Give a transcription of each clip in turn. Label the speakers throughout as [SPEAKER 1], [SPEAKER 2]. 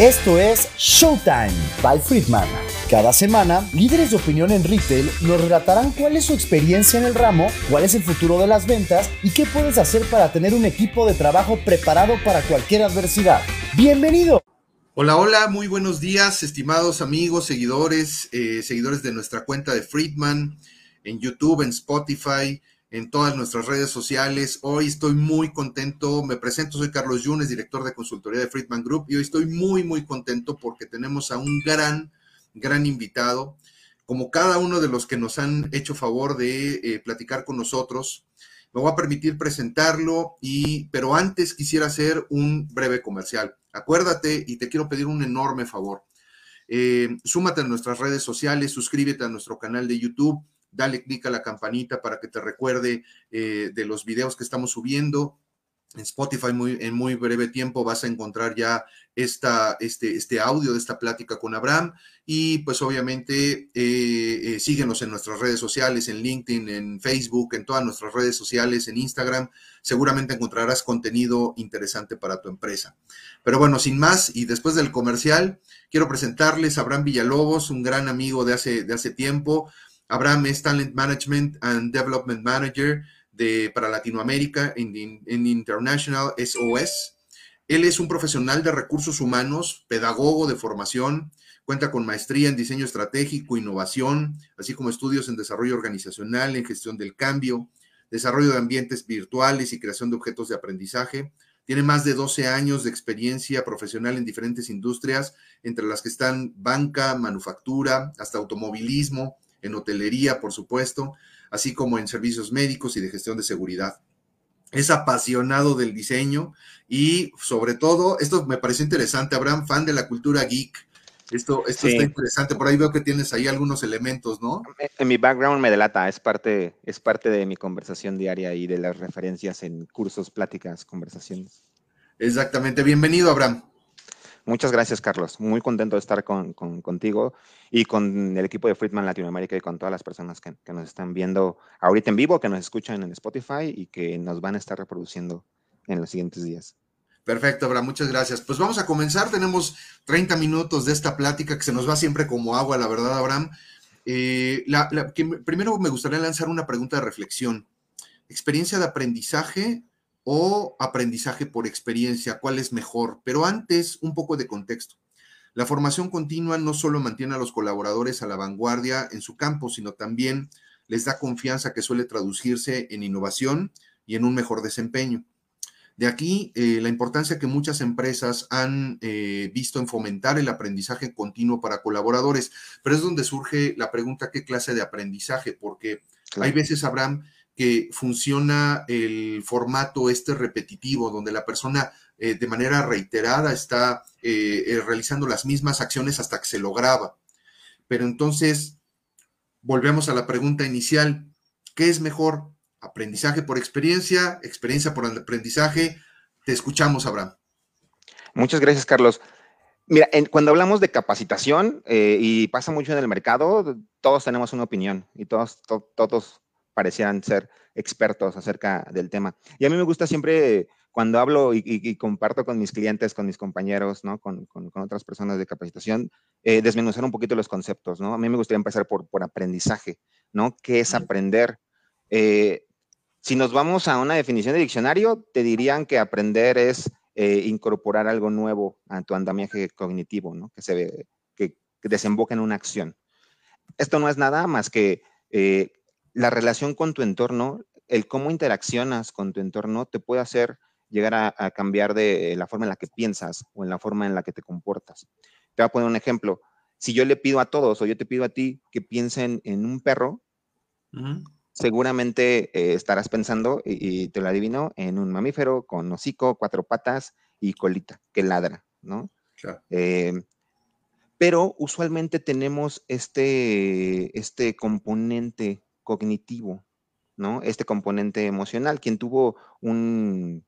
[SPEAKER 1] Esto es Showtime by Friedman. Cada semana, líderes de opinión en retail nos relatarán cuál es su experiencia en el ramo, cuál es el futuro de las ventas y qué puedes hacer para tener un equipo de trabajo preparado para cualquier adversidad. ¡Bienvenido!
[SPEAKER 2] Hola, hola, muy buenos días, estimados amigos, seguidores, eh, seguidores de nuestra cuenta de Friedman en YouTube, en Spotify, en todas nuestras redes sociales. Hoy estoy muy contento. Me presento, soy Carlos Yunes, director de consultoría de Friedman Group, y hoy estoy muy, muy contento porque tenemos a un gran, gran invitado, como cada uno de los que nos han hecho favor de eh, platicar con nosotros. Me voy a permitir presentarlo, y, pero antes quisiera hacer un breve comercial. Acuérdate y te quiero pedir un enorme favor. Eh, súmate a nuestras redes sociales, suscríbete a nuestro canal de YouTube dale clic a la campanita para que te recuerde eh, de los videos que estamos subiendo. En Spotify muy, en muy breve tiempo vas a encontrar ya esta, este, este audio de esta plática con Abraham y pues obviamente eh, eh, síguenos en nuestras redes sociales, en LinkedIn, en Facebook, en todas nuestras redes sociales, en Instagram. Seguramente encontrarás contenido interesante para tu empresa. Pero bueno, sin más y después del comercial, quiero presentarles a Abraham Villalobos, un gran amigo de hace, de hace tiempo. Abraham es Talent Management and Development Manager de, para Latinoamérica en, International SOS. Él es un profesional de recursos humanos, pedagogo de formación, cuenta con maestría en diseño estratégico, innovación, así como estudios en desarrollo organizacional, en gestión del cambio, desarrollo de ambientes virtuales y creación de objetos de aprendizaje. Tiene más de 12 años de experiencia profesional en diferentes industrias, entre las que están banca, manufactura, hasta automovilismo, en hotelería, por supuesto, así como en servicios médicos y de gestión de seguridad. Es apasionado del diseño y sobre todo, esto me pareció interesante, Abraham, fan de la cultura geek. Esto, esto está interesante. Por ahí veo que tienes ahí algunos elementos, ¿no?
[SPEAKER 3] En mi background me delata, es parte, es parte de mi conversación diaria y de las referencias en cursos, pláticas, conversaciones.
[SPEAKER 2] Exactamente. Bienvenido, Abraham.
[SPEAKER 3] Muchas gracias, Carlos. Muy contento de estar con, contigo y con el equipo de Friedman Latinoamérica y con todas las personas que, nos están viendo ahorita en vivo, que nos escuchan en Spotify y que nos van a estar reproduciendo en los siguientes días.
[SPEAKER 2] Perfecto, Abraham, muchas gracias. Pues vamos a comenzar. Tenemos 30 minutos de esta plática que se nos va siempre como agua, la verdad, Abraham. Eh, primero me gustaría lanzar una pregunta de reflexión. ¿Experiencia de aprendizaje o aprendizaje por experiencia, cuál es mejor. Pero antes, un poco de contexto. La formación continua no solo mantiene a los colaboradores a la vanguardia en su campo, sino también les da confianza que suele traducirse en innovación y en un mejor desempeño. De aquí eh, la importancia que muchas empresas han eh, visto en fomentar el aprendizaje continuo para colaboradores, pero es donde surge la pregunta, ¿qué clase de aprendizaje? Porque hay veces, Abraham, que funciona el formato este repetitivo, donde la persona eh, de manera reiterada está eh, eh, realizando las mismas acciones hasta que se lo graba. Pero entonces, volvemos a la pregunta inicial, ¿qué es mejor? ¿Aprendizaje por experiencia? ¿Experiencia por aprendizaje? Te escuchamos, Abraham.
[SPEAKER 3] Muchas gracias, Carlos. Mira, cuando hablamos de capacitación, y pasa mucho en el mercado, todos tenemos una opinión y todos, todos parecieran ser expertos acerca del tema. Y a mí me gusta siempre, cuando hablo y, comparto con mis clientes, con mis compañeros, ¿no? con, otras personas de capacitación, eh, desmenuzar un poquito los conceptos. ¿no? A mí me gustaría empezar por, por aprendizaje, ¿no? ¿Qué es aprender? Eh, si nos vamos a una definición de diccionario, te dirían que aprender es eh, incorporar algo nuevo a tu andamiaje cognitivo, ¿no? que, se ve, que, desemboca en una acción. Esto no es nada más que la relación con tu entorno, el cómo interaccionas con tu entorno te puede hacer llegar a, cambiar de la forma en la que piensas o en la forma en la que te comportas. Te voy a poner un ejemplo. Si yo le pido a todos o yo te pido a ti que piensen en un perro, seguramente eh, estarás pensando, y, te lo adivino, en un mamífero con hocico, cuatro patas y colita que ladra, ¿no? Eh, pero usualmente tenemos este, este componente cognitivo, ¿no? Este componente emocional. Quien tuvo un,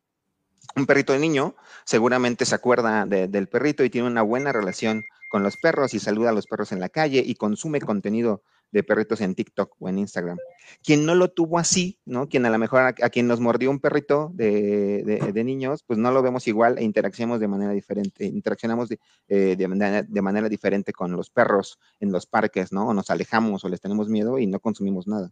[SPEAKER 3] un perrito de niño seguramente se acuerda del perrito y tiene una buena relación con los perros y saluda a los perros en la calle y consume contenido de perritos en TikTok o en Instagram. Quien no lo tuvo así, ¿no? Quien a lo mejor a, quien nos mordió un perrito de, niños, pues no lo vemos igual e interaccionamos de manera diferente, interaccionamos eh, de, de, manera, diferente con los perros en los parques, ¿no? O nos alejamos o les tenemos miedo y no consumimos nada.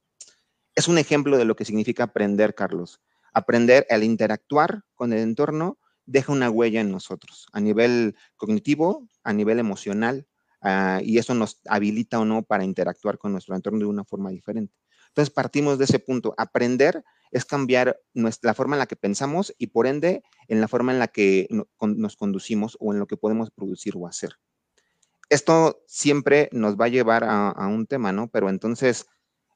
[SPEAKER 3] Es un ejemplo de lo que significa aprender, Carlos. Aprender al interactuar con el entorno deja una huella en nosotros, a nivel cognitivo, a nivel emocional, Ah, y eso nos habilita o no para interactuar con nuestro entorno de una forma diferente. Entonces partimos de ese punto. Aprender es cambiar nuestra, la forma en la que pensamos y por ende en la forma en la que nos conducimos o en lo que podemos producir o hacer. Esto siempre nos va a llevar a, a un tema, ¿no? Pero entonces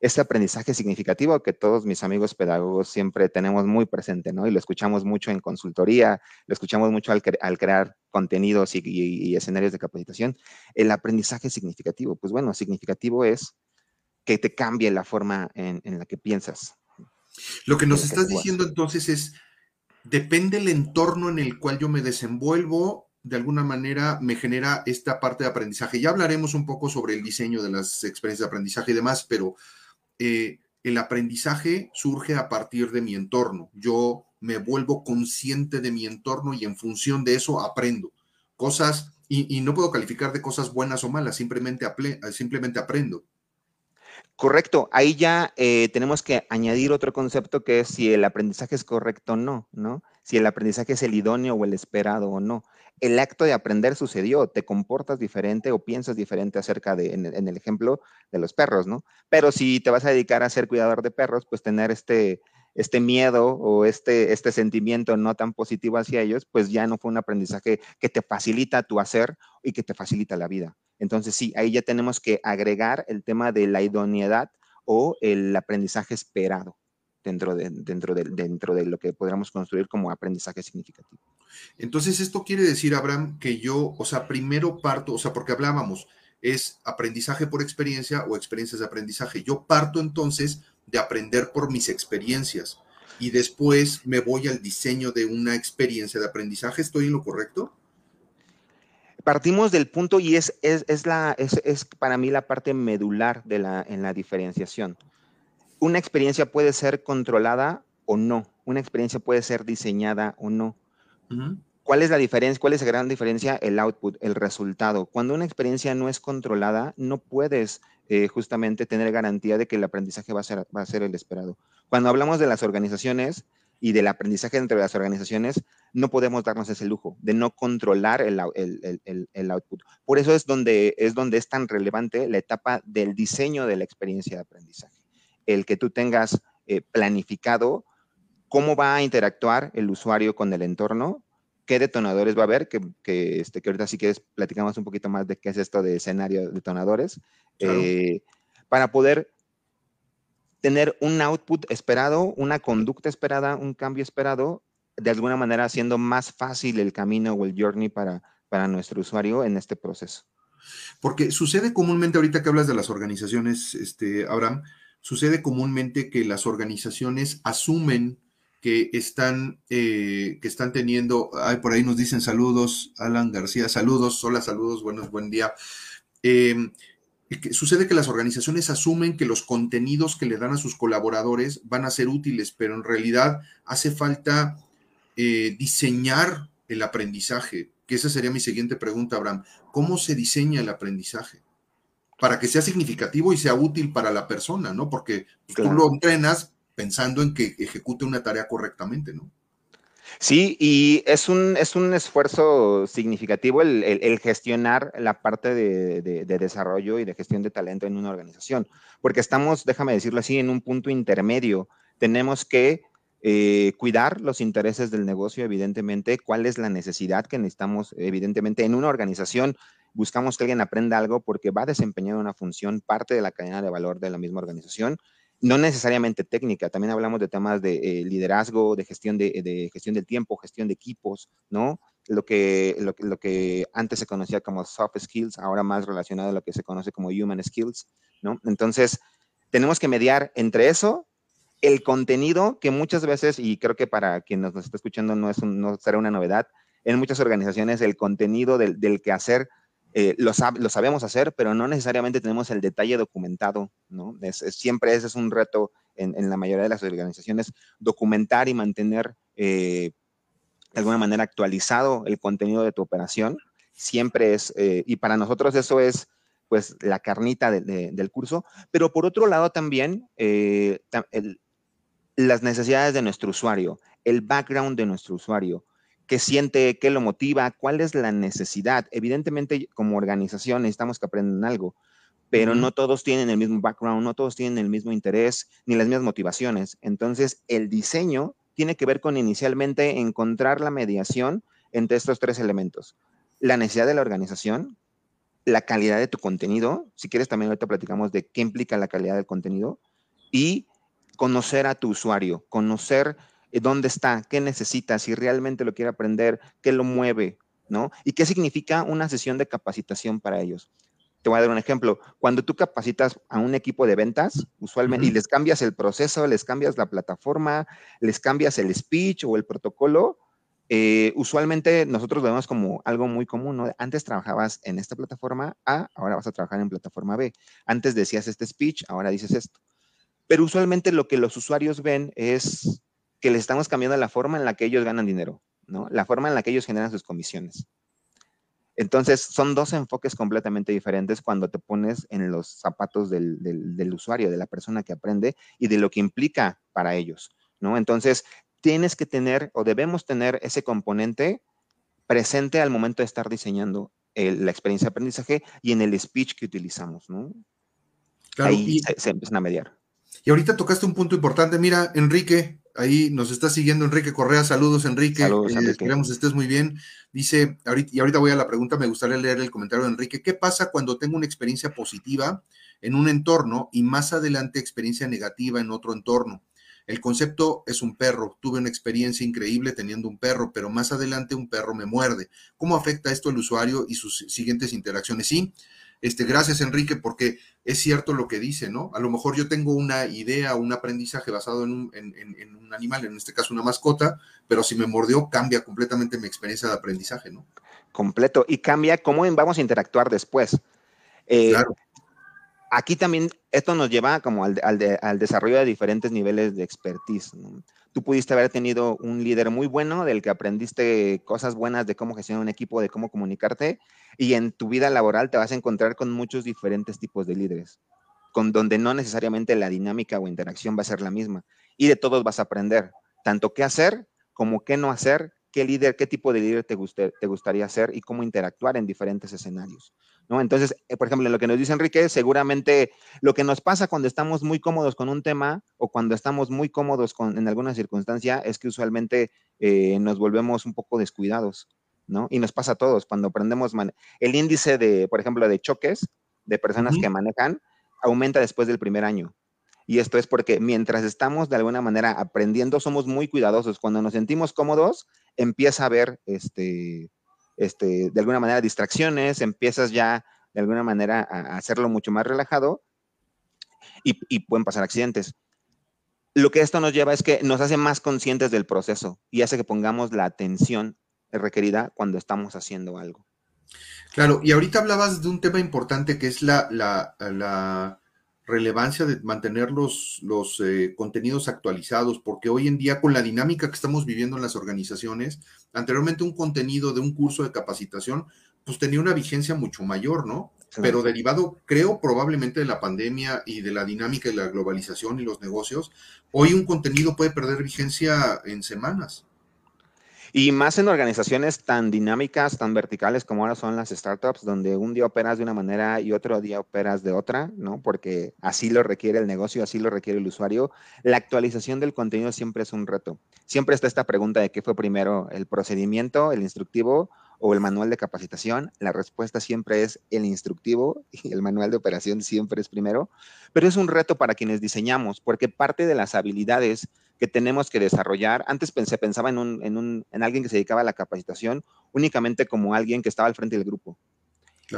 [SPEAKER 3] ese aprendizaje significativo que todos mis amigos pedagogos siempre tenemos muy presente, ¿no? Y lo escuchamos mucho en consultoría, lo escuchamos mucho al, crear contenidos y, escenarios de capacitación. El aprendizaje significativo, pues bueno, significativo es que te cambie la forma en, la que piensas.
[SPEAKER 2] Lo que nos estás diciendo entonces es, depende el entorno en el cual yo me desenvuelvo, de alguna manera me genera esta parte de aprendizaje. Ya hablaremos un poco sobre el diseño de las experiencias de aprendizaje y demás, pero eh, el aprendizaje surge a partir de mi entorno. Yo me vuelvo consciente de mi entorno y en función de eso aprendo cosas y, no puedo calificar de cosas buenas o malas, simplemente, simplemente aprendo.
[SPEAKER 3] Correcto, ahí ya eh, tenemos que añadir otro concepto que es si el aprendizaje es correcto o no, ¿no? Si el aprendizaje es el idóneo o el esperado o no el acto de aprender sucedió, te comportas diferente o piensas diferente acerca de, en, el ejemplo de los perros, ¿no? Pero si te vas a dedicar a ser cuidador de perros, pues tener este, este miedo o este, este sentimiento no tan positivo hacia ellos, pues ya no fue un aprendizaje que te facilita tu hacer y que te facilita la vida. Entonces sí, ahí ya tenemos que agregar el tema de la idoneidad o el aprendizaje esperado dentro de, dentro de, dentro de lo que podríamos construir como aprendizaje significativo.
[SPEAKER 2] Entonces, esto quiere decir, Abraham, que yo, o sea, primero parto, o sea, porque hablábamos, es aprendizaje por experiencia o experiencias de aprendizaje. Yo parto entonces de aprender por mis experiencias y después me voy al diseño de una experiencia de aprendizaje. ¿Estoy en lo correcto?
[SPEAKER 3] Partimos del punto y es, es, la, es, es para mí la parte medular de la, en la diferenciación una experiencia puede ser controlada o no. Una experiencia puede ser diseñada o no. ¿Cuál es la diferencia? ¿Cuál es la gran diferencia? El output, el resultado. Cuando una experiencia no es controlada, no puedes eh, justamente tener garantía de que el aprendizaje va a, ser, va a ser el esperado. Cuando hablamos de las organizaciones y del aprendizaje entre las organizaciones, no podemos darnos ese lujo de no controlar el, el, output. Por eso es donde, es donde es tan relevante la etapa del diseño de la experiencia de aprendizaje el que tú tengas eh, planificado cómo va a interactuar el usuario con el entorno, qué detonadores va a haber, que, que, este, que ahorita si quieres platicamos un poquito más de qué es esto de escenario detonadores, eh, para poder tener un output esperado, una conducta esperada, un cambio esperado, de alguna manera haciendo más fácil el camino o el journey para, para nuestro usuario en este proceso.
[SPEAKER 2] Porque sucede comúnmente ahorita que hablas de las organizaciones, este, Abraham, sucede comúnmente que las organizaciones asumen que están, eh, que están teniendo, ay, por ahí nos dicen saludos, Alan García, saludos, hola, saludos, buenos, buen día. Em, sucede que las organizaciones asumen que los contenidos que le dan a sus colaboradores van a ser útiles, pero en realidad hace falta eh, diseñar el aprendizaje, que esa sería mi siguiente pregunta, Abraham. ¿Cómo se diseña el aprendizaje? para que sea significativo y sea útil para la persona, ¿no? Porque pues, tú lo entrenas pensando en que ejecute una tarea correctamente, ¿no?
[SPEAKER 3] Sí, y es un, es un esfuerzo significativo el, gestionar la parte de, desarrollo y de gestión de talento en una organización, porque estamos, déjame decirlo así, en un punto intermedio. Tenemos que eh, cuidar los intereses del negocio, evidentemente, cuál es la necesidad que necesitamos, evidentemente, en una organización buscamos que alguien aprenda algo porque va a desempeñar una función, parte de la cadena de valor de la misma organización, no necesariamente técnica, también hablamos de temas de eh, liderazgo, de gestión de, gestión del tiempo, gestión de equipos, ¿no? Lo que, lo, que antes se conocía como soft skills, ahora más relacionado a lo que se conoce como human skills, ¿no? Entonces, tenemos que mediar entre eso, el contenido, que muchas veces, y creo que para quien nos, está escuchando no, es no será una novedad, en muchas organizaciones el contenido del, del quehacer eh, lo, sabemos hacer, pero no necesariamente tenemos el detalle documentado, ¿no? siempre ese es un reto en, la mayoría de las organizaciones, documentar y mantener eh, de alguna manera actualizado el contenido de tu operación, siempre es, eh, y para nosotros eso es pues la carnita del curso, pero por otro lado también las necesidades de nuestro usuario, el background de nuestro usuario, qué siente, qué lo motiva, cuál es la necesidad. Evidentemente, como organización necesitamos que aprendan algo, pero no todos tienen el mismo background, no todos tienen el mismo interés ni las mismas motivaciones. Entonces, el diseño tiene que ver con inicialmente encontrar la mediación entre estos tres elementos. La necesidad de la organización, la calidad de tu contenido, si quieres también ahorita platicamos de qué implica la calidad del contenido, y conocer a tu usuario, conocer dónde está, qué necesita, si realmente lo quiere aprender, qué lo mueve, ¿no? Y qué significa una sesión de capacitación para ellos. Te voy a dar un ejemplo. Cuando tú capacitas a un equipo de ventas, usualmente, y les cambias el proceso, les cambias la plataforma, les cambias el speech o el protocolo, eh, usualmente nosotros lo vemos como algo muy común, ¿no? Antes trabajabas en esta plataforma A, ahora vas a trabajar en plataforma B. Antes decías este speech, ahora dices esto. Pero usualmente lo que los usuarios ven es que le estamos cambiando la forma en la que ellos ganan dinero, ¿no? La forma en la que ellos generan sus comisiones. Entonces, son dos enfoques completamente diferentes cuando te pones en los zapatos del, usuario, de la persona que aprende y de lo que implica para ellos, ¿no? Entonces, tienes que tener o debemos tener ese componente presente al momento de estar diseñando la experiencia de aprendizaje y en el speech que utilizamos, ¿no? Ahí se, empiezan a mediar.
[SPEAKER 2] Y ahorita tocaste un punto importante. Mira, Enrique, Ahí nos está siguiendo Enrique Correa. Saludos, Enrique. Saludos, eh, esperamos estés muy bien. Dice, y ahorita voy a la pregunta, me gustaría leer el comentario de Enrique. ¿Qué pasa cuando tengo una experiencia positiva en un entorno y más adelante experiencia negativa en otro entorno? El concepto es un perro. Tuve una experiencia increíble teniendo un perro, pero más adelante un perro me muerde. ¿Cómo afecta esto al usuario y sus siguientes interacciones? Sí, este, gracias, Enrique, porque es cierto lo que dice, ¿no? A lo mejor yo tengo una idea, un aprendizaje basado en un, animal, en este caso una mascota, pero si me mordió, cambia completamente mi experiencia de aprendizaje, ¿no?
[SPEAKER 3] Completo. Y cambia cómo vamos a interactuar después. Eh, claro. Aquí también esto nos lleva como al, al, desarrollo de diferentes niveles de expertise. ¿no? Tú pudiste haber tenido un líder muy bueno del que aprendiste cosas buenas de cómo gestionar un equipo, de cómo comunicarte, y en tu vida laboral te vas a encontrar con muchos diferentes tipos de líderes, con donde no necesariamente la dinámica o interacción va a ser la misma, y de todos vas a aprender, tanto qué hacer como qué no hacer, qué líder, qué tipo de líder te, te gustaría ser y cómo interactuar en diferentes escenarios. ¿No? Entonces, eh, por ejemplo, en lo que nos dice Enrique, seguramente lo que nos pasa cuando estamos muy cómodos con un tema o cuando estamos muy cómodos con, en alguna circunstancia es que usualmente eh, nos volvemos un poco descuidados, ¿no? Y nos pasa a todos. Cuando aprendemos, el índice de, por ejemplo, de choques de personas que manejan aumenta después del primer año. Y esto es porque mientras estamos de alguna manera aprendiendo, somos muy cuidadosos. Cuando nos sentimos cómodos, empieza a haber este, este, de alguna manera distracciones, empiezas ya de alguna manera a hacerlo mucho más relajado y, pueden pasar accidentes. Lo que esto nos lleva es que nos hace más conscientes del proceso y hace que pongamos la atención requerida cuando estamos haciendo algo.
[SPEAKER 2] Claro, y ahorita hablabas de un tema importante que es la, la relevancia de mantener los, los eh, contenidos actualizados, porque hoy en día con la dinámica que estamos viviendo en las organizaciones, anteriormente un contenido de un curso de capacitación, pues tenía una vigencia mucho mayor, ¿no? Pero derivado, creo, probablemente de la pandemia y de la dinámica y la globalización y los negocios, hoy un contenido puede perder vigencia en semanas.
[SPEAKER 3] Y más en organizaciones tan dinámicas, tan verticales como ahora son las startups, donde un día operas de una manera y otro día operas de otra, ¿no? Porque así lo requiere el negocio, así lo requiere el usuario. La actualización del contenido siempre es un reto. Siempre está esta pregunta de qué fue primero, el procedimiento, el instructivo o el manual de capacitación. La respuesta siempre es el instructivo y el manual de operación siempre es primero. Pero es un reto para quienes diseñamos, porque parte de las habilidades que tenemos que desarrollar. Antes pensé, pensaba en, un, en, un, en alguien que se dedicaba a la capacitación únicamente como alguien que estaba al frente del grupo.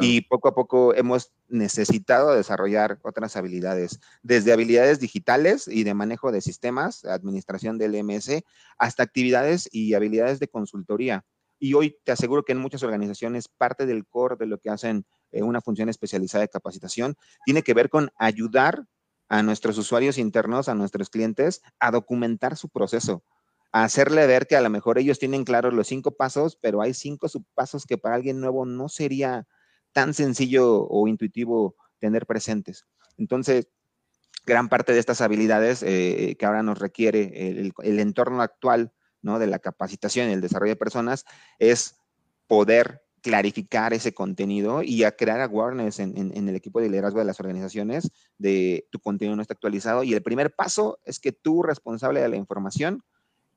[SPEAKER 3] Y poco a poco hemos necesitado desarrollar otras habilidades, desde habilidades digitales y de manejo de sistemas, administración del MS, hasta actividades y habilidades de consultoría. Y hoy te aseguro que en muchas organizaciones parte del core de lo que hacen eh, una función especializada de capacitación tiene que ver con ayudar a nuestros usuarios internos, a nuestros clientes, a documentar su proceso, a hacerle ver que a lo mejor ellos tienen claros los cinco pasos, pero hay cinco subpasos que para alguien nuevo no sería tan sencillo o intuitivo tener presentes. Entonces, gran parte de estas habilidades eh, que ahora nos requiere el, entorno actual ¿no? de la capacitación y el desarrollo de personas es poder clarificar ese contenido y a crear awareness en, en, el equipo de liderazgo de las organizaciones de tu contenido no está actualizado. Y el primer paso es que tú, responsable de la información,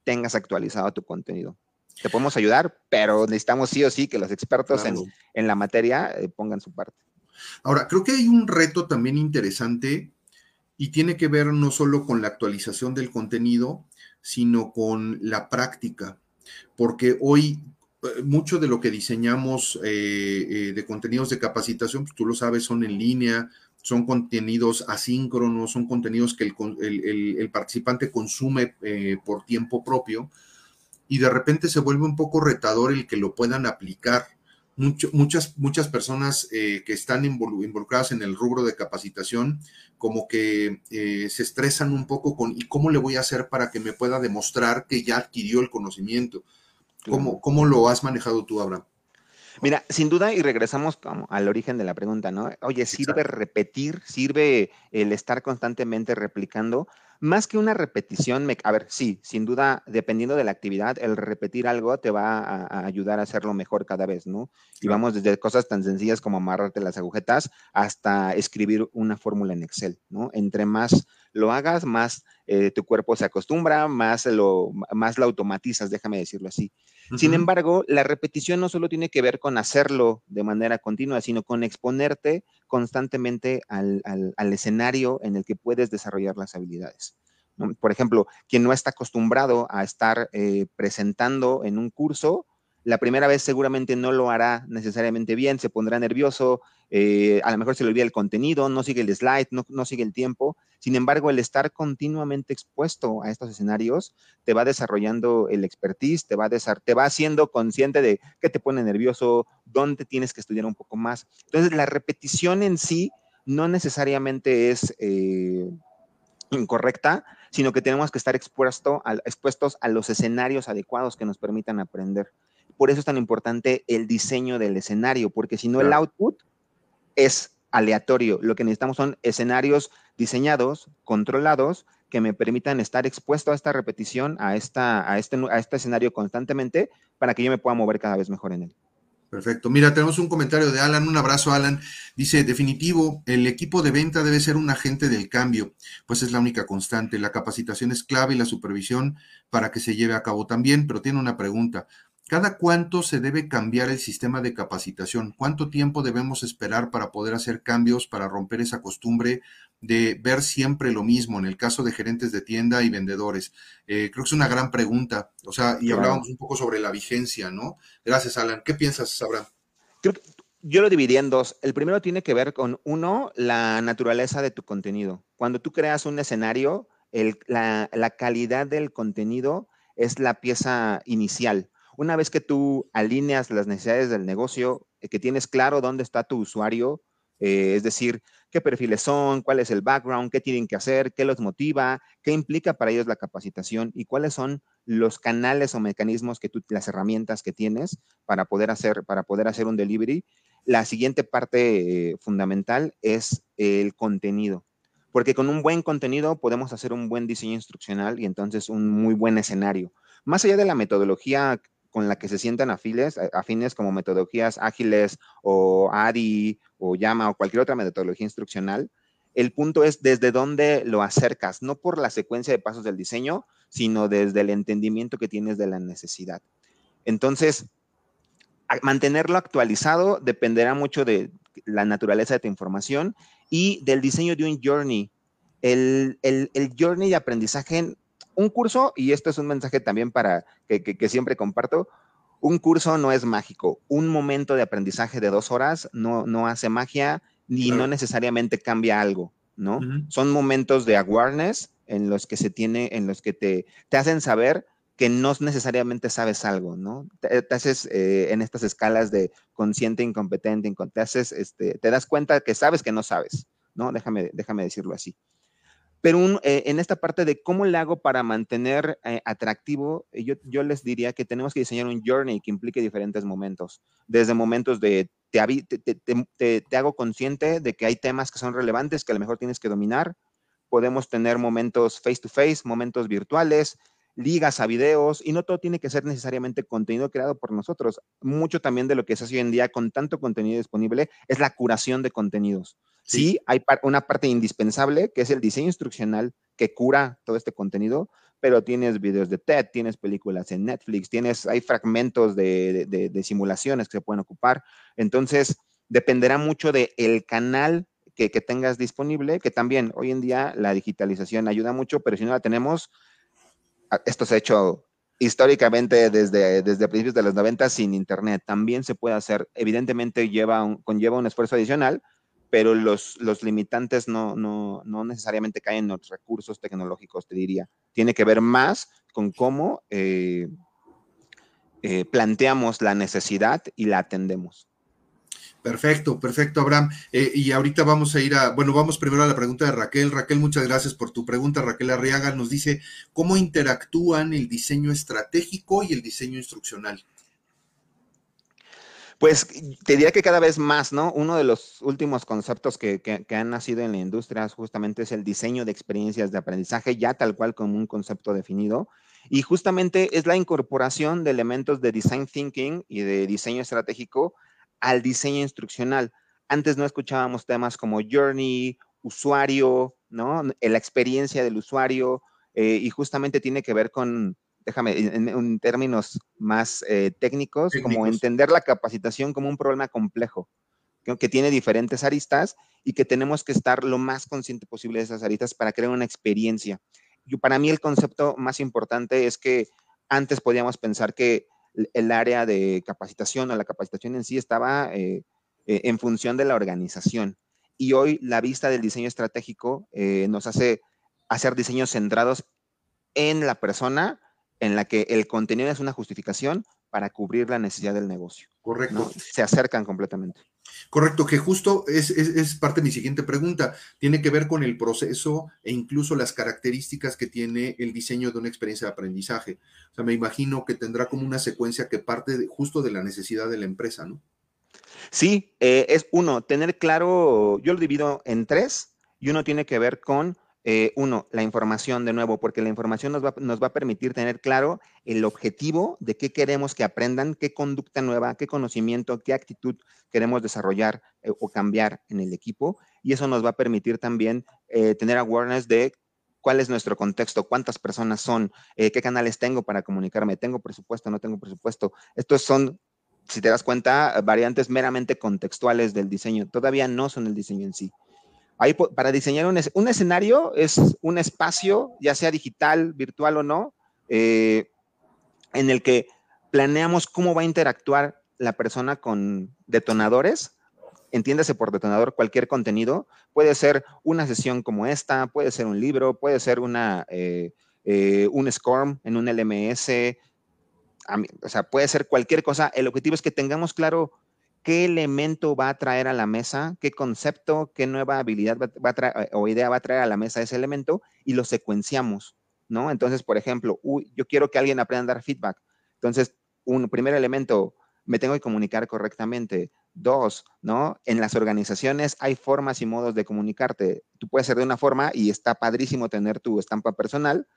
[SPEAKER 3] tengas actualizado tu contenido. Te podemos ayudar, pero necesitamos sí o sí que los expertos en, en, la materia eh, pongan su parte.
[SPEAKER 2] Ahora, creo que hay un reto también interesante y tiene que ver no solo con la actualización del contenido, sino con la práctica, porque hoy eh, mucho de lo que diseñamos eh, eh, de contenidos de capacitación, pues tú lo sabes, son en línea, son contenidos asíncronos, son contenidos que el, participante consume por tiempo propio y de repente se vuelve un poco retador el que lo puedan aplicar. Muchas, muchas personas que están involucradas en el rubro de capacitación como que se estresan un poco con ¿y cómo le voy a hacer para que me pueda demostrar que ya adquirió el conocimiento? ¿Cómo, lo has manejado tú, Abraham?
[SPEAKER 3] Mira, sin duda, y regresamos como al origen de la pregunta, ¿no? Oye, ¿sirve repetir? ¿Sirve el estar constantemente replicando? Más que una repetición, a ver, sí, sin duda, dependiendo de la actividad, el repetir algo te va a, ayudar a hacerlo mejor cada vez, ¿no? Y vamos desde cosas tan sencillas como amarrarte las agujetas hasta escribir una fórmula en Excel, ¿no? Entre más lo hagas, más eh, tu cuerpo se acostumbra, más lo, más lo automatizas, déjame decirlo así. Sin embargo, la repetición no solo tiene que ver con hacerlo de manera continua, sino con exponerte constantemente al, escenario en el que puedes desarrollar las habilidades. Por ejemplo, quien no está acostumbrado a estar eh, presentando en un curso, la primera vez seguramente no lo hará necesariamente bien, se pondrá nervioso, eh, a lo mejor se le olvida el contenido, no sigue el slide, no, sigue el tiempo. Sin embargo, el estar continuamente expuesto a estos escenarios te va desarrollando el expertise, te va, te va haciendo consciente de qué te pone nervioso, dónde tienes que estudiar un poco más. Entonces, la repetición en sí no necesariamente es eh, incorrecta, sino que tenemos que estar expuesto expuestos a los escenarios adecuados que nos permitan aprender por eso es tan importante el diseño del escenario, porque si no el output es aleatorio. Lo que necesitamos son escenarios diseñados, controlados, que me permitan estar expuesto a esta repetición, a, esta, a, este, a este escenario constantemente, para que yo me pueda mover cada vez mejor en él.
[SPEAKER 2] Perfecto. Mira, tenemos un comentario de Alan. Un abrazo, Alan. Dice, definitivo, el equipo de venta debe ser un agente del cambio, pues es la única constante. La capacitación es clave y la supervisión para que se lleve a cabo también, pero tiene una pregunta. ¿Cada cuánto se debe cambiar el sistema de capacitación? ¿Cuánto tiempo debemos esperar para poder hacer cambios, para romper esa costumbre de ver siempre lo mismo en el caso de gerentes de tienda y vendedores? Eh, creo que es una gran pregunta. O sea, y hablábamos un poco sobre la vigencia, ¿no? Gracias, Alan. ¿Qué piensas, Abraham?
[SPEAKER 3] yo lo dividí en dos. El primero tiene que ver con, uno, la naturaleza de tu contenido. Cuando tú creas un escenario, la, la calidad del contenido es la pieza inicial una vez que tú alineas las necesidades del negocio, eh, que tienes claro dónde está tu usuario, eh, es decir, qué perfiles son, cuál es el background, qué tienen que hacer, qué los motiva, qué implica para ellos la capacitación y cuáles son los canales o mecanismos que tú, las herramientas que tienes para poder hacer, para poder hacer un delivery. La siguiente parte eh, fundamental es el contenido, porque con un buen contenido podemos hacer un buen diseño instruccional y entonces un muy buen escenario. Más allá de la metodología con la que se sientan afiles, afines como metodologías ágiles o ADI o Llama o cualquier otra metodología instruccional, el punto es desde dónde lo acercas, no por la secuencia de pasos del diseño, sino desde el entendimiento que tienes de la necesidad. Entonces, mantenerlo actualizado dependerá mucho de la naturaleza de tu información y del diseño de un journey. El, el, el journey de aprendizaje un curso, y esto es un mensaje también para que, siempre comparto, un curso no es mágico. Un momento de aprendizaje de dos horas no, no hace magia ni no necesariamente cambia algo, ¿no? Son momentos de awareness en los que se tiene, en los que te, te hacen saber que no necesariamente sabes algo, ¿no? Te, haces eh, en estas escalas de consciente, incompetente, te haces, este, te das cuenta que sabes que no sabes, ¿no? Déjame, déjame decirlo así. Pero eh, en esta parte de cómo le hago para mantener eh, atractivo, yo, yo les diría que tenemos que diseñar un journey que implique diferentes momentos, desde momentos de te, te, te hago consciente de que hay temas que son relevantes que a lo mejor tienes que dominar, podemos tener momentos face to face, momentos virtuales, ligas a videos y no todo tiene que ser necesariamente contenido creado por nosotros. Mucho también de lo que se hace hoy en día con tanto contenido disponible es la curación de contenidos. Sí, hay una parte indispensable que es el diseño instruccional que cura todo este contenido, pero tienes videos de TED, tienes películas en Netflix, tienes, hay fragmentos de, simulaciones que se pueden ocupar. Entonces, dependerá mucho del el canal que, que, tengas disponible, que también hoy en día la digitalización ayuda mucho, pero si no la tenemos, esto se ha hecho históricamente desde, desde principios de los 90 sin Internet. También se puede hacer, evidentemente lleva conlleva un esfuerzo adicional, pero los, los limitantes no, no, no, necesariamente caen en los recursos tecnológicos, te diría. Tiene que ver más con cómo eh, eh, planteamos la necesidad y la atendemos.
[SPEAKER 2] Perfecto, perfecto, Abraham. Eh, y ahorita vamos a ir a, bueno, vamos primero a la pregunta de Raquel. Raquel, muchas gracias por tu pregunta. Raquel Arriaga nos dice, ¿cómo interactúan el diseño estratégico y el diseño instruccional?
[SPEAKER 3] Pues te diría que cada vez más, ¿no? Uno de los últimos conceptos que, que, han nacido en la industria justamente es el diseño de experiencias de aprendizaje, ya tal cual como un concepto definido. Y justamente es la incorporación de elementos de design thinking y de diseño estratégico al diseño instruccional. Antes no escuchábamos temas como journey, usuario, ¿no? La experiencia del usuario, eh, y justamente tiene que ver con, déjame, en, términos más eh, técnicos, como entender la capacitación como un problema complejo, que, que, tiene diferentes aristas y que tenemos que estar lo más consciente posible de esas aristas para crear una experiencia. Yo, para mí el concepto más importante es que antes podíamos pensar que el área de capacitación o la capacitación en sí estaba eh, eh, en función de la organización. Y hoy la vista del diseño estratégico eh, nos hace hacer diseños centrados en la persona en la que el contenido es una justificación para cubrir la necesidad del negocio.
[SPEAKER 2] Correcto.
[SPEAKER 3] Se acercan completamente.
[SPEAKER 2] Correcto, que justo es, es, parte de mi siguiente pregunta. Tiene que ver con el proceso e incluso las características que tiene el diseño de una experiencia de aprendizaje. O sea, me imagino que tendrá como una secuencia que parte justo de la necesidad de la empresa, ¿no?
[SPEAKER 3] Sí, eh, es uno, tener claro, yo lo divido en tres, y uno tiene que ver con eh, uno, la información de nuevo, porque la información nos va, nos va, a permitir tener claro el objetivo de qué queremos que aprendan, qué conducta nueva, qué conocimiento, qué actitud queremos desarrollar eh, o cambiar en el equipo. Y eso nos va a permitir también eh, tener awareness de cuál es nuestro contexto, cuántas personas son, qué canales tengo para comunicarme, tengo presupuesto, no tengo presupuesto. Estos son, si te das cuenta, variantes meramente contextuales del diseño. Todavía no son el diseño en sí para diseñar un, escenario es un espacio, ya sea digital, virtual o no, eh, en el que planeamos cómo va a interactuar la persona con detonadores. Entiéndase por detonador cualquier contenido. Puede ser una sesión como esta, puede ser un libro, puede ser una, eh, eh, un SCORM en un LMS, o sea, puede ser cualquier cosa. El objetivo es que tengamos claro qué elemento va a traer a la mesa, qué concepto, qué nueva habilidad va, a traer, eh, o idea va a traer a la mesa ese elemento y lo secuenciamos, ¿no? Entonces, por ejemplo, yo quiero que alguien aprenda a dar feedback. Entonces, un primer elemento, me tengo que comunicar correctamente. Dos, ¿no? En las organizaciones hay formas y modos de comunicarte. Tú puedes ser de una forma y está padrísimo tener tu estampa personal,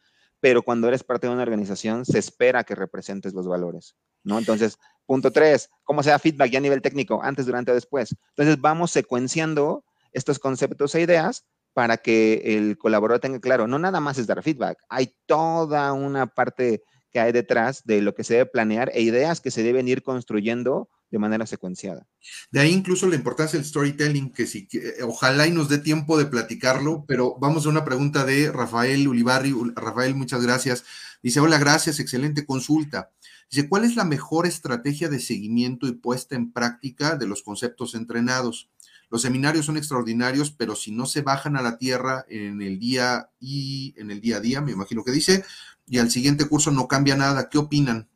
[SPEAKER 3] pero cuando eres parte de una organización se espera que representes los valores, ¿no? Entonces, punto tres, ¿cómo se da feedback ya a nivel técnico, antes, durante o después? Entonces, vamos secuenciando estos conceptos e ideas para que el colaborador tenga claro, no nada más es dar feedback, hay toda una parte que hay detrás de lo que se debe planear e ideas que se deben ir construyendo de manera secuenciada.
[SPEAKER 2] De ahí incluso la importancia del storytelling, que si eh, ojalá y nos dé tiempo de platicarlo, pero vamos a una pregunta de Rafael Ulibarri. Rafael, muchas gracias. Dice, hola, gracias, excelente consulta. Dice, ¿cuál es la mejor estrategia de seguimiento y puesta en práctica de los conceptos entrenados? los seminarios son extraordinarios, pero si no se bajan a la tierra en el día y en el día a día, me imagino que dice, y al siguiente curso no cambia nada. ¿Qué opinan?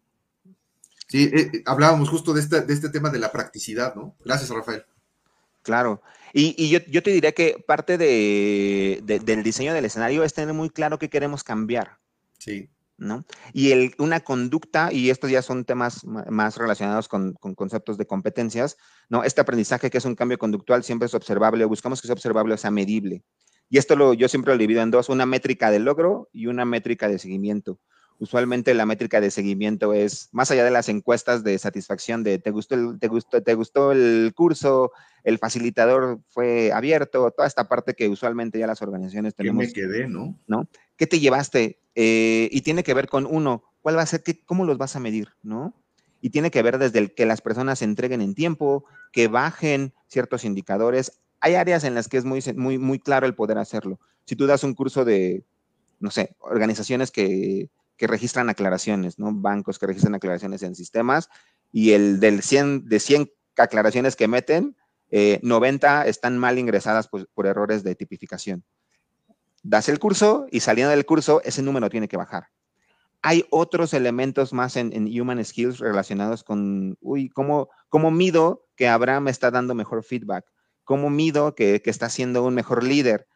[SPEAKER 2] Sí, eh, eh, hablábamos justo de este, de este tema de la practicidad, ¿no? Gracias, Rafael.
[SPEAKER 3] Claro. Y, yo, te diría que parte del diseño del escenario es tener muy claro qué queremos cambiar.
[SPEAKER 2] Sí.
[SPEAKER 3] ¿No? Y el, una conducta, y estos ya son temas más relacionados con, conceptos de competencias, ¿no? Este aprendizaje que es un cambio conductual siempre es observable, buscamos que sea observable, o sea, medible. Y esto lo, yo siempre lo divido en dos, una métrica de logro y una métrica de seguimiento. Usualmente la métrica de seguimiento es, más allá de las encuestas de satisfacción de te gustó el, te gustó, te gustó el curso, el facilitador fue abierto, toda esta parte que usualmente ya las organizaciones tenemos.
[SPEAKER 2] me quedé, ¿no?
[SPEAKER 3] ¿No? ¿Qué te llevaste? Eh, y tiene que ver con uno, ¿cuál va a ser, qué, cómo los vas a medir, ¿no? Y tiene que ver desde el que las personas se entreguen en tiempo, que bajen ciertos indicadores. Hay áreas en las que es muy, muy, muy claro el poder hacerlo. Si tú das un curso de, no sé, organizaciones que que registran aclaraciones, ¿no? Bancos que registran aclaraciones en sistemas y el del 100, de 100 aclaraciones que meten, 90 eh, están mal ingresadas por, errores de tipificación. Das el curso y saliendo del curso, ese número tiene que bajar. Hay otros elementos más en, Human Skills relacionados con, uy, ¿cómo, ¿cómo, mido que Abraham está dando mejor feedback? ¿Cómo mido que, que está siendo un mejor líder?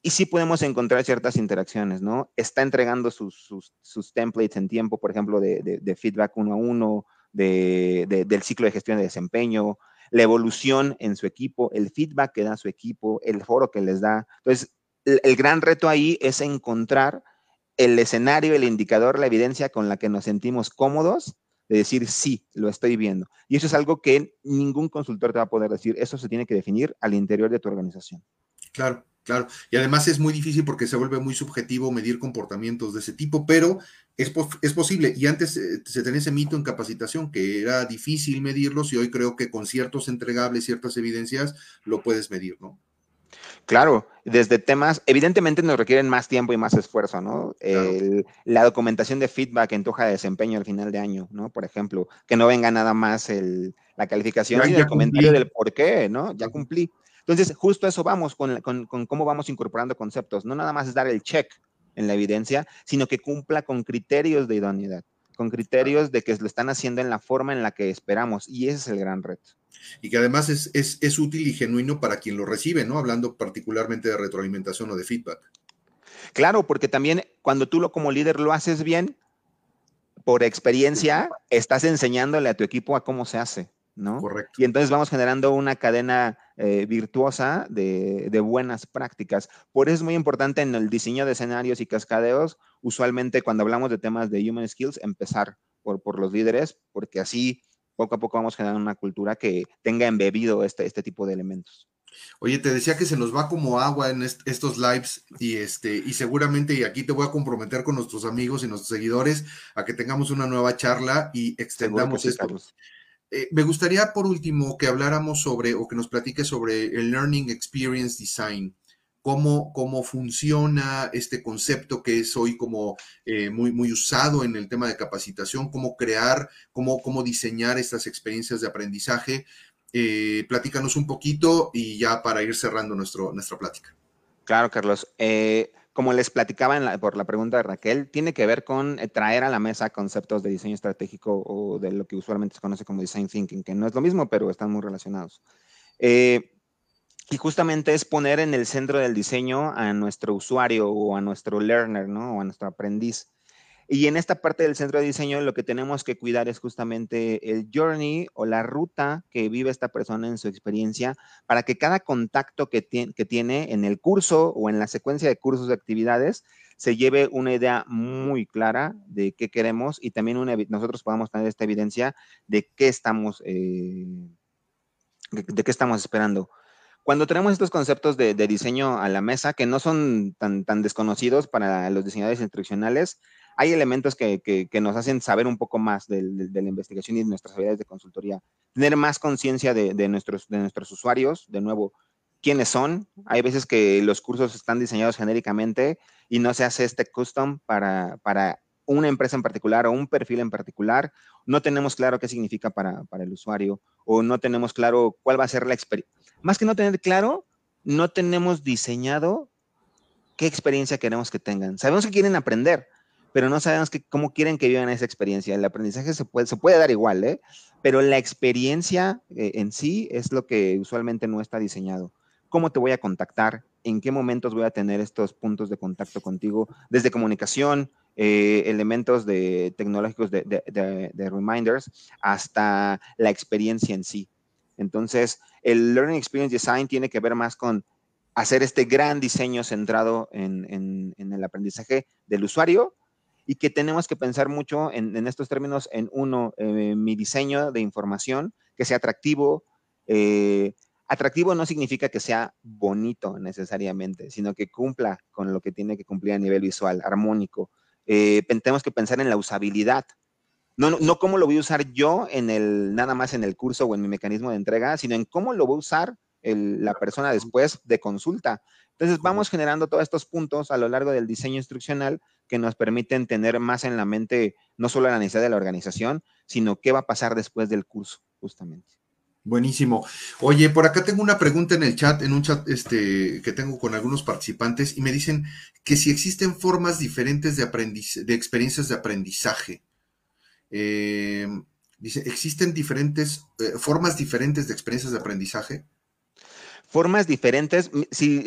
[SPEAKER 3] Y sí podemos encontrar ciertas interacciones, ¿no? Está entregando sus, sus, templates en tiempo, por ejemplo, de, de, feedback uno a uno, de, del ciclo de gestión de desempeño, la evolución en su equipo, el feedback que da su equipo, el foro que les da. Entonces, el, gran reto ahí es encontrar el escenario, el indicador, la evidencia con la que nos sentimos cómodos de decir, sí, lo estoy viendo. Y eso es algo que ningún consultor te va a poder decir. Eso se tiene que definir al interior de tu organización.
[SPEAKER 2] Claro. Claro, y además es muy difícil porque se vuelve muy subjetivo medir comportamientos de ese tipo, pero es, es posible. Y antes eh, se tenía ese mito en capacitación que era difícil medirlos y hoy creo que con ciertos entregables, ciertas evidencias, lo puedes medir, ¿no?
[SPEAKER 3] Claro, desde temas, evidentemente nos requieren más tiempo y más esfuerzo, ¿no? la documentación de feedback en tu hoja de desempeño al final de año, ¿no? Por ejemplo, que no venga nada más el, la calificación y el comentario del por qué, ¿no? Ya cumplí. Entonces, justo eso vamos con, cómo vamos incorporando conceptos. No nada más es dar el check en la evidencia, sino que cumpla con criterios de idoneidad, con criterios de que lo están haciendo en la forma en la que esperamos. Y ese es el gran reto.
[SPEAKER 2] Y que además es, es útil y genuino para quien lo recibe, ¿no? Hablando particularmente de retroalimentación o de feedback.
[SPEAKER 3] Claro, porque también cuando tú lo como líder lo haces bien, por experiencia, estás enseñándole a tu equipo a cómo se hace. ¿No?
[SPEAKER 2] Correcto.
[SPEAKER 3] Y entonces vamos generando una cadena eh, virtuosa de, buenas prácticas. Por eso es muy importante en el diseño de escenarios y cascadeos, usualmente cuando hablamos de temas de human skills, empezar por, por los líderes, porque así poco a poco vamos generando una cultura que tenga embebido este, este tipo de elementos.
[SPEAKER 2] Oye, te decía que se nos va como agua en estos lives y este y seguramente y aquí te voy a comprometer con nuestros amigos y nuestros seguidores a que tengamos una nueva charla y extendamos esto. Eh, me gustaría, por último, que habláramos sobre o que nos platique sobre el Learning Experience Design. Cómo, cómo funciona este concepto que es hoy como eh, muy, muy usado en el tema de capacitación, cómo crear, cómo, cómo diseñar estas experiencias de aprendizaje. Eh, platícanos un poquito y ya para ir cerrando nuestra plática.
[SPEAKER 3] Claro, Carlos como les platicaba por la pregunta de Raquel, tiene que ver con eh, traer a la mesa conceptos de diseño estratégico o de lo que usualmente se conoce como design thinking, que no es lo mismo, pero están muy relacionados. Eh, y justamente es poner en el centro del diseño a nuestro usuario o a nuestro learner, ¿no? O a nuestro aprendiz. Y en esta parte del centro de diseño lo que tenemos que cuidar es justamente el journey o la ruta que vive esta persona en su experiencia para que cada contacto que, que tiene en el curso o en la secuencia de cursos de actividades se lleve una idea muy clara de qué queremos y también nosotros podamos tener esta evidencia de qué estamos, eh, de, qué estamos esperando. Cuando tenemos estos conceptos de, diseño a la mesa, que no son tan, tan desconocidos para los diseñadores instruccionales, hay elementos que, nos hacen saber un poco más de, la investigación y de nuestras habilidades de consultoría. Tener más conciencia de, nuestros, de nuestros usuarios, de nuevo, quiénes son. Hay veces que los cursos están diseñados genéricamente y no se hace este custom para, para una empresa en particular o un perfil en particular. No tenemos claro qué significa para, para el usuario o no tenemos claro cuál va a ser la experiencia más que no tener claro, no tenemos diseñado qué experiencia queremos que tengan. Sabemos que quieren aprender, pero no sabemos cómo quieren que vivan esa experiencia. El aprendizaje se puede, se puede dar igual, ¿eh? pero la experiencia eh, en sí es lo que usualmente no está diseñado. ¿Cómo te voy a contactar? ¿En qué momentos voy a tener estos puntos de contacto contigo? Desde comunicación, eh, elementos de, tecnológicos de, de, reminders, hasta la experiencia en sí. Entonces, el Learning Experience Design tiene que ver más con hacer este gran diseño centrado en, en, en el aprendizaje del usuario, y que tenemos que pensar mucho en, estos términos, en uno, eh, mi diseño de información, que sea atractivo. Eh, atractivo no significa que sea bonito necesariamente, sino que cumpla con lo que tiene que cumplir a nivel visual, armónico. Eh, tenemos que pensar en la usabilidad. No, no, cómo lo voy a usar yo en el, nada más en el curso o en mi mecanismo de entrega, sino en cómo lo voy a usar la persona después de consulta. Entonces vamos generando todos estos puntos a lo largo del diseño instruccional que nos permiten tener más en la mente no solo la necesidad de la organización, sino qué va a pasar después del curso, justamente.
[SPEAKER 2] Buenísimo. Oye, por acá tengo una pregunta en el chat, en un chat este, que tengo con algunos participantes, y me dicen que si existen formas diferentes de, de experiencias de aprendizaje. Eh, dice, ¿existen diferentes eh, formas diferentes de experiencias de aprendizaje?
[SPEAKER 3] Formas diferentes, si,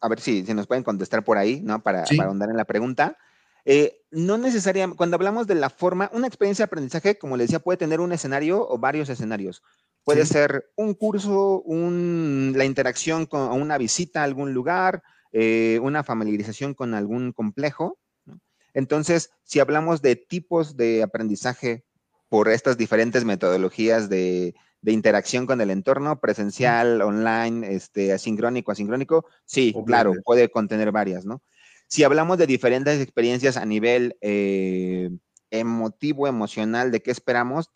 [SPEAKER 3] a ver si, nos pueden contestar por ahí, ¿no? Para, ahondar en la pregunta. Eh, no necesariamente, cuando hablamos de la forma, una experiencia de aprendizaje, como les decía, puede tener un escenario o varios escenarios. Puede ser un curso, la interacción con una visita a algún lugar, eh, una familiarización con algún complejo. Entonces, si hablamos de tipos de aprendizaje por estas diferentes metodologías de, de interacción con el entorno, presencial, online, este, asincrónico, asincrónico, sí, claro, puede contener varias, ¿no? Si hablamos de diferentes experiencias a nivel eh, emotivo, emocional, de qué esperamos,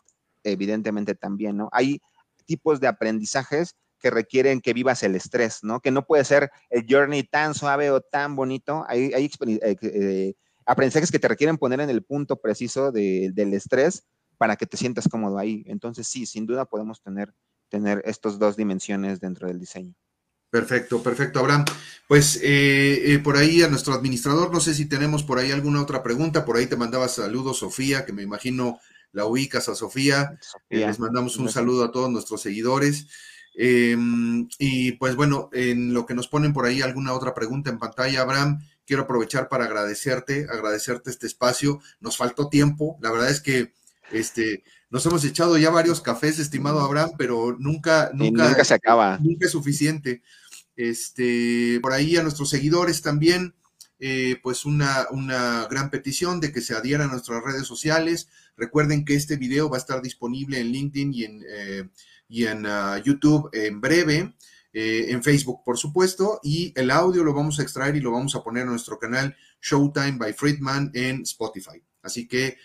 [SPEAKER 3] evidentemente también, ¿no? Hay tipos de aprendizajes que requieren que vivas el estrés, ¿no? Que no puede ser el journey tan suave o tan bonito. Hay, hay eh, eh, aprendizajes que te requieren poner en el punto preciso del estrés para que te sientas cómodo ahí. Entonces, sí, sin duda podemos tener, tener estas dos dimensiones dentro del diseño.
[SPEAKER 2] Perfecto, perfecto, Abraham. Pues eh, eh, por ahí a nuestro administrador, no sé si tenemos por ahí alguna otra pregunta. Por ahí te mandaba saludos, Sofía, que me imagino la ubicas a Sofía. Eh, les mandamos un saludo a todos nuestros seguidores. Em, y pues bueno, en lo que nos ponen por ahí alguna otra pregunta en pantalla, Abraham, quiero aprovechar para agradecerte, agradecerte este espacio. Nos faltó tiempo. La verdad es que este, nos hemos echado ya varios cafés, estimado Abraham, pero nunca,
[SPEAKER 3] nunca, se acaba.
[SPEAKER 2] Nunca es suficiente. Este, por ahí a nuestros seguidores también, eh, pues una, una, gran petición de que se adhieran a nuestras redes sociales. Recuerden que este video va a estar disponible en LinkedIn y en, eh, y en ah, YouTube en breve. Eh, en Facebook, por supuesto, y el audio lo vamos a extraer y lo vamos a poner en nuestro canal Showtime by Friedman en Spotify. Así que,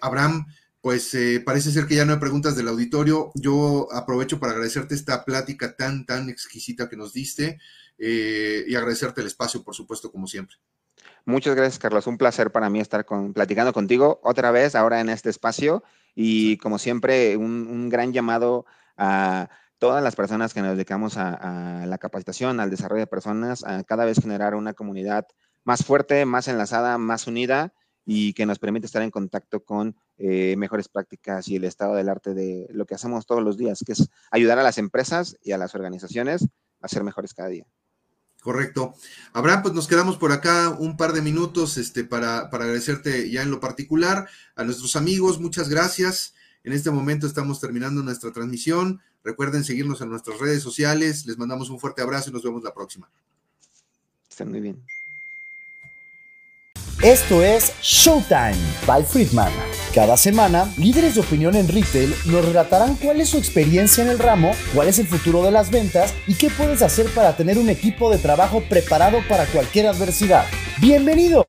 [SPEAKER 2] Abraham, pues eh, parece ser que ya no hay preguntas del auditorio. Yo aprovecho para agradecerte esta plática tan, tan exquisita que nos diste eh, y agradecerte el espacio, por supuesto, como siempre.
[SPEAKER 3] Muchas gracias, Carlos. Un placer para mí estar platicando contigo otra vez ahora en este espacio y como siempre, un, gran llamado a todas las personas que nos dedicamos a, a, la capacitación, al desarrollo de personas, a cada vez generar una comunidad más fuerte, más enlazada, más unida y que nos permite estar en contacto con eh, mejores prácticas y el estado del arte de lo que hacemos todos los días, que es ayudar a las empresas y a las organizaciones a ser mejores cada día.
[SPEAKER 2] Correcto. Abraham, pues nos quedamos por acá un par de minutos este, para, para agradecerte ya en lo particular. A nuestros amigos, muchas gracias. En este momento estamos terminando nuestra transmisión. Recuerden seguirnos en nuestras redes sociales. Les mandamos un fuerte abrazo y nos vemos la próxima.
[SPEAKER 3] Estén muy bien.
[SPEAKER 1] Esto es Showtime by Friedman. Cada semana, líderes de opinión en retail nos relatarán cuál es su experiencia en el ramo, cuál es el futuro de las ventas y qué puedes hacer para tener un equipo de trabajo preparado para cualquier adversidad. ¡Bienvenido!